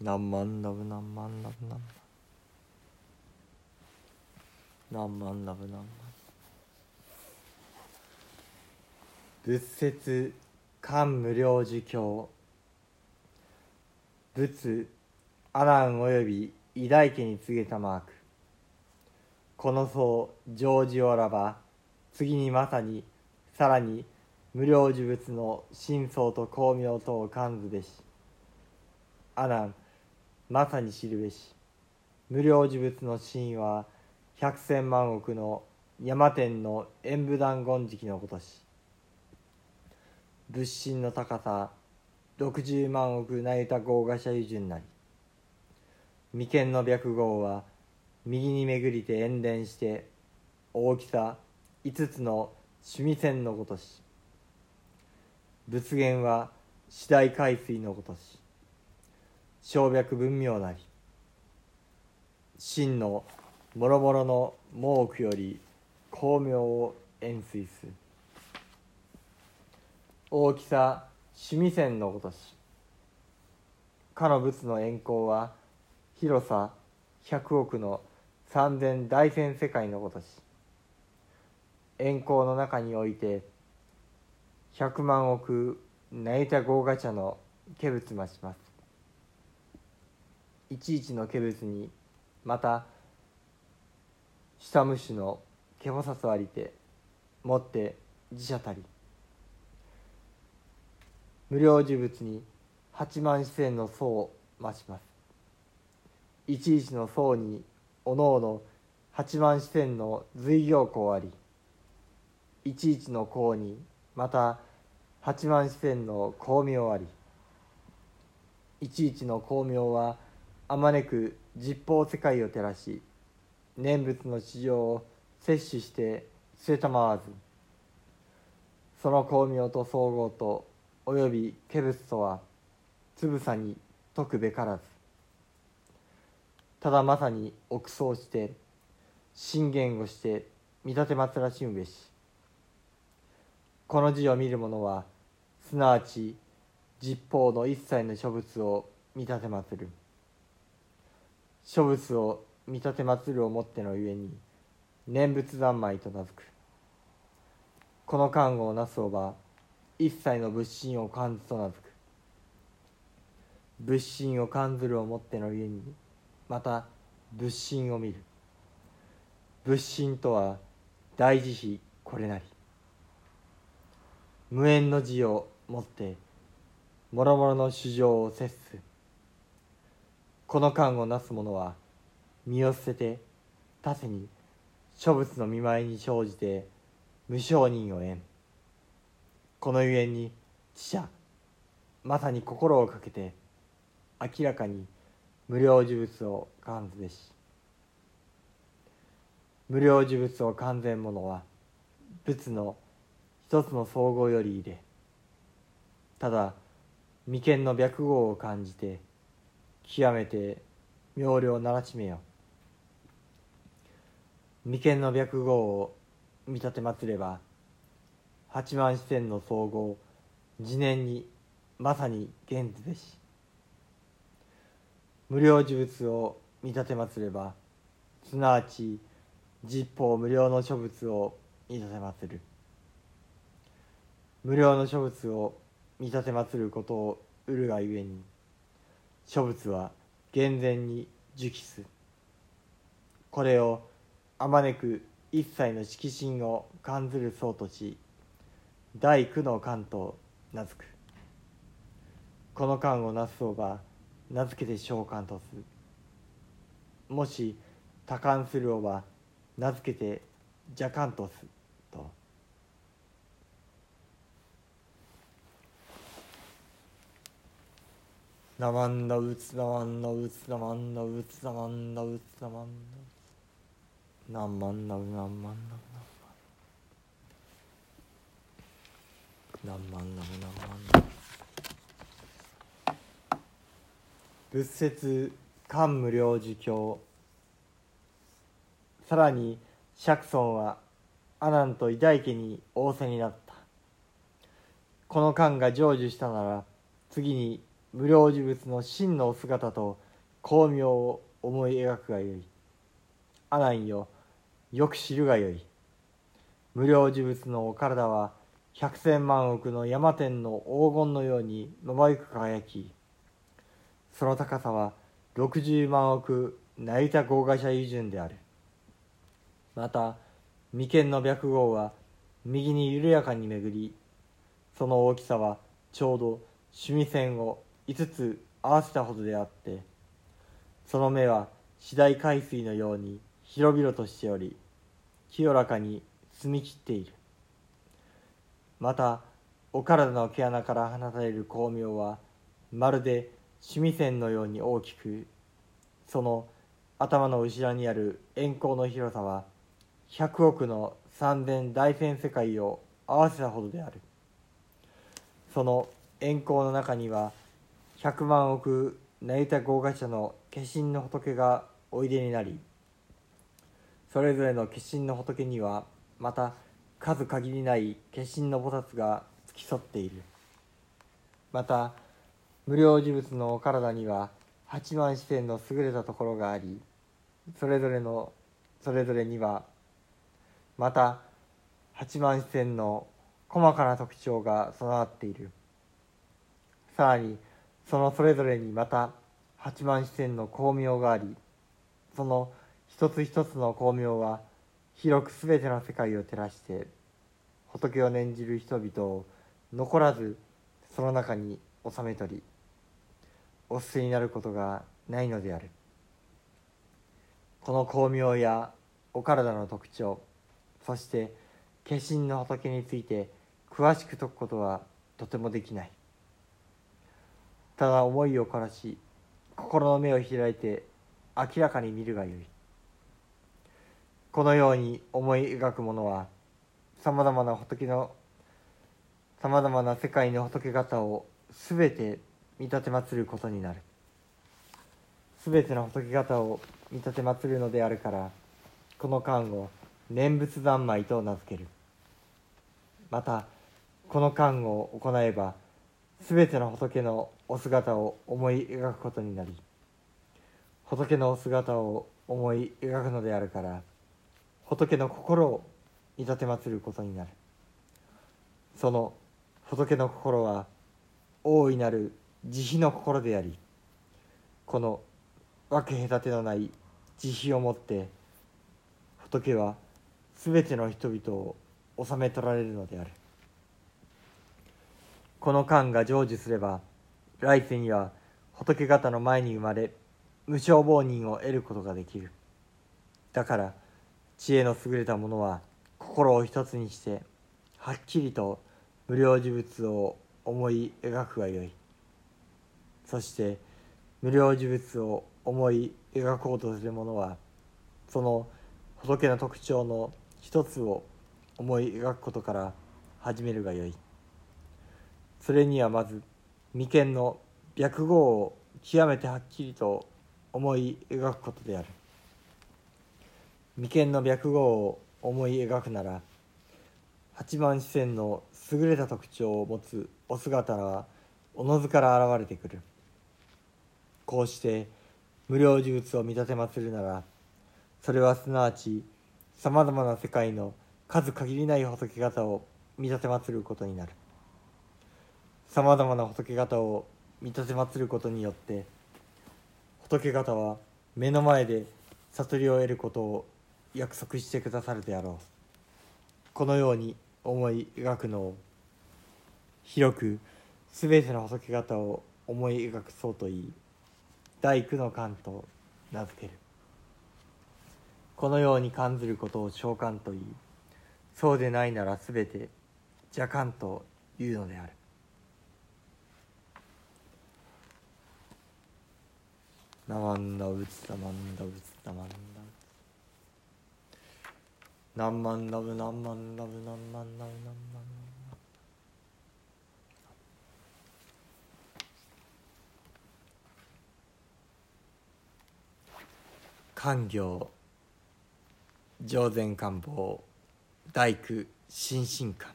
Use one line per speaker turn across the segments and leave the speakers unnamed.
何万ラブ何万ラブ何万。何万ラブ何万。仏説漢無量寿経。仏アランおよび偉大家に告げたマーク。この層常時おらば次にまさにさらに無量寿仏の真相と巧妙とを感ずべし。アランまさに知るべし。無量寿仏の真意は百千万億の山天の演武断言時期のことし仏心の高さ六十万億なゆた豪華者油順なり。眉間の白号は右に巡りて塩田して大きさ五つの趣味線のごとし。仏言は次第海水のごとし。小白文明なり真のもろもろの毛句より巧妙を円錐す大きさ趣味線のごとしかの仏の円光は広さ百億の三千大千世界のごとし円光の中において百万億なゆた豪華茶の化仏まします。いちいちの化仏にまた下虫の毛菩薩ありてもって自社たり。無料呪物に八万四千の層を増します。いちいちの層におのおの八万四千の随行項あり。いちいちの項にまた八万四千の光明あり。いちいちの光明はあまねく実法世界を照らし念仏の市場を摂取して捨てたまわずその光明と総合とおよび化仏とはつぶさに解くべからずただまさに憶想して信玄をして見立てまつらしむべしこの字を見る者はすなわち実法の一切の諸物を見立てまつる。諸物を見立てまつるをもってのゆえに念仏三昧と名付く。この看護をなすおば一切の仏心を感ずと名付く。仏心を感ずるをもってのゆえにまた仏心を見る。仏心とは大慈悲これなり。無縁の字をもってもろもろの主情を節す。この間をなす者は身を捨てて他世に諸物の見舞いに生じて無承認を縁このゆえに知者まさに心をかけて明らかに無料呪物を感ずべし無料呪物を完全者は仏の一つの総合より入れただ眉間の白毫を感じて極めて妙量ならしめよ眉間の白毫を見立てまつれば八万四千の総合次年にまさに現図べし無料呪物を見立てまつればすなわち実法無料の諸物を見立てまつる。無料の諸物を見立てまつることを得るがゆえに諸物は厳然に受記す。これをあまねく一切の色心を感ずる層とし第九の観と名付く。この観をなすそうば名付けて召喚とする。もし多感するおば名付けて邪観とすとなまんのうつなまんのうつなまんのうつなまんのうつなまんのなんまんなうなんまんなうなんまんなうなんまんなう仏説漢無量寿経さらに釈尊は阿南と偉大家に仰せになったこの漢が成就したなら次に無量寿仏の真のお姿と光明を思い描くがよい。阿南よ。よく知るがよい。無量寿仏のお体は百千万億の山天の黄金のようにまばゆく輝きその高さは60万億成田豪華者油順である。また眉間の白毫は右に緩やかに巡りその大きさはちょうど趣味線を5つ合わせたほどであってその目は次第海水のように広々としており清らかに澄み切っている。またお体の毛穴から放たれる光明はまるで趣味線のように大きくその頭の後ろにある円光の広さは百億の三千大千世界を合わせたほどである。その円光の中には百万億成田豪華者の化身の仏がおいでになりそれぞれの化身の仏にはまた数限りない化身の菩薩が付き添っている。また無料事物のお体には八万四千の優れたところがありそれぞれのそれぞれにはまた八万四千の細かな特徴が備わっている。さらにそのそれぞれにまた八万四千の光明がありその一つ一つの光明は広く全ての世界を照らして仏を念じる人々を残らずその中に収め取りお捨てになることがないのである。この光明やお体の特徴そして化身の仏について詳しく説くことはとてもできない。ただ思いを凝らし心の目を開いて明らかに見るがよい。このように思い描くものはさまざまな仏のさまざまな世界の仏方を全て見立て祀ることになる。全ての仏方を見立て祀るのであるからこの漢を念仏三昧と名付ける。またこの漢を行えば全ての仏のお姿を思い描くことになり仏のお姿を思い描くのであるから仏の心を見立て祀ることになる。その仏の心は大いなる慈悲の心でありこの分け隔てのない慈悲をもって仏は全ての人々を治め取られるのである。この間が成就すれば来世には仏方の前に生まれ無償亡人を得ることができる。だから知恵の優れた者は心を一つにしてはっきりと無料事物を思い描くがよい。そして無料事物を思い描こうとする者はその仏の特徴の一つを思い描くことから始めるがよい。それにはまず眉間の白毫を極めてはっきりと思い描くことである。眉間の白毫を思い描くなら八万四千の優れた特徴を持つお姿はおのずから現れてくる。こうして無料呪物を見立てまするならそれはすなわちさまざまな世界の数限りない仏方を見立てまつることになる。さまざまな仏方を見立てまつることによって仏方は目の前で悟りを得ることを約束してくださるであろう。このように思い描くのを広く全ての仏方を思い描くそうといい第九の観と名付ける。このように感ずることを召喚といいそうでないなら全て邪観というのである。ナマンダブツダマンダブツダマンダブ何万ダブ何万ダブ何万ダブ何万ダブ官業上善官房大工新進官。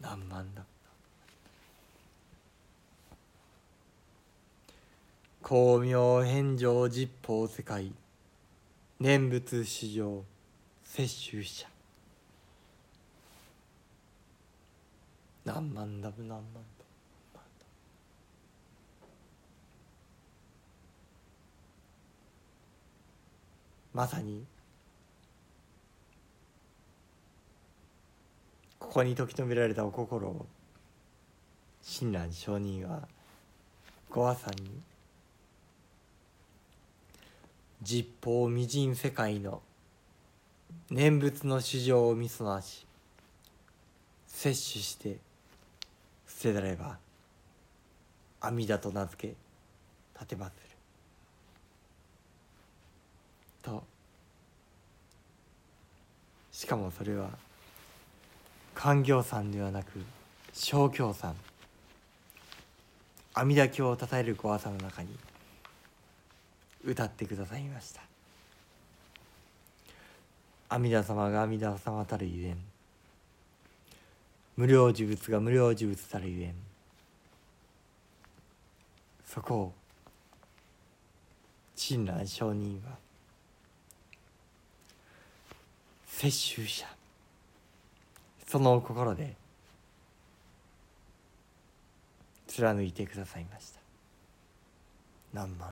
何万だ光明返上実法世界。念仏史上摂取者。何万だぶ何万だまさにここに時止められたお心を親鸞上人はご朝に実法未人世界の念仏の市場を見そなし摂取して捨てられば阿弥陀と名付け立てまする。としかもそれは官行さんではなく小教さん阿弥陀経をたたえるご朝の中に歌ってくださいました。阿弥陀様が阿弥陀様たるゆえん。無料呪物が無料呪物たるゆえん。そこを親鸞上人は摂取者その心で貫いてくださいました。何万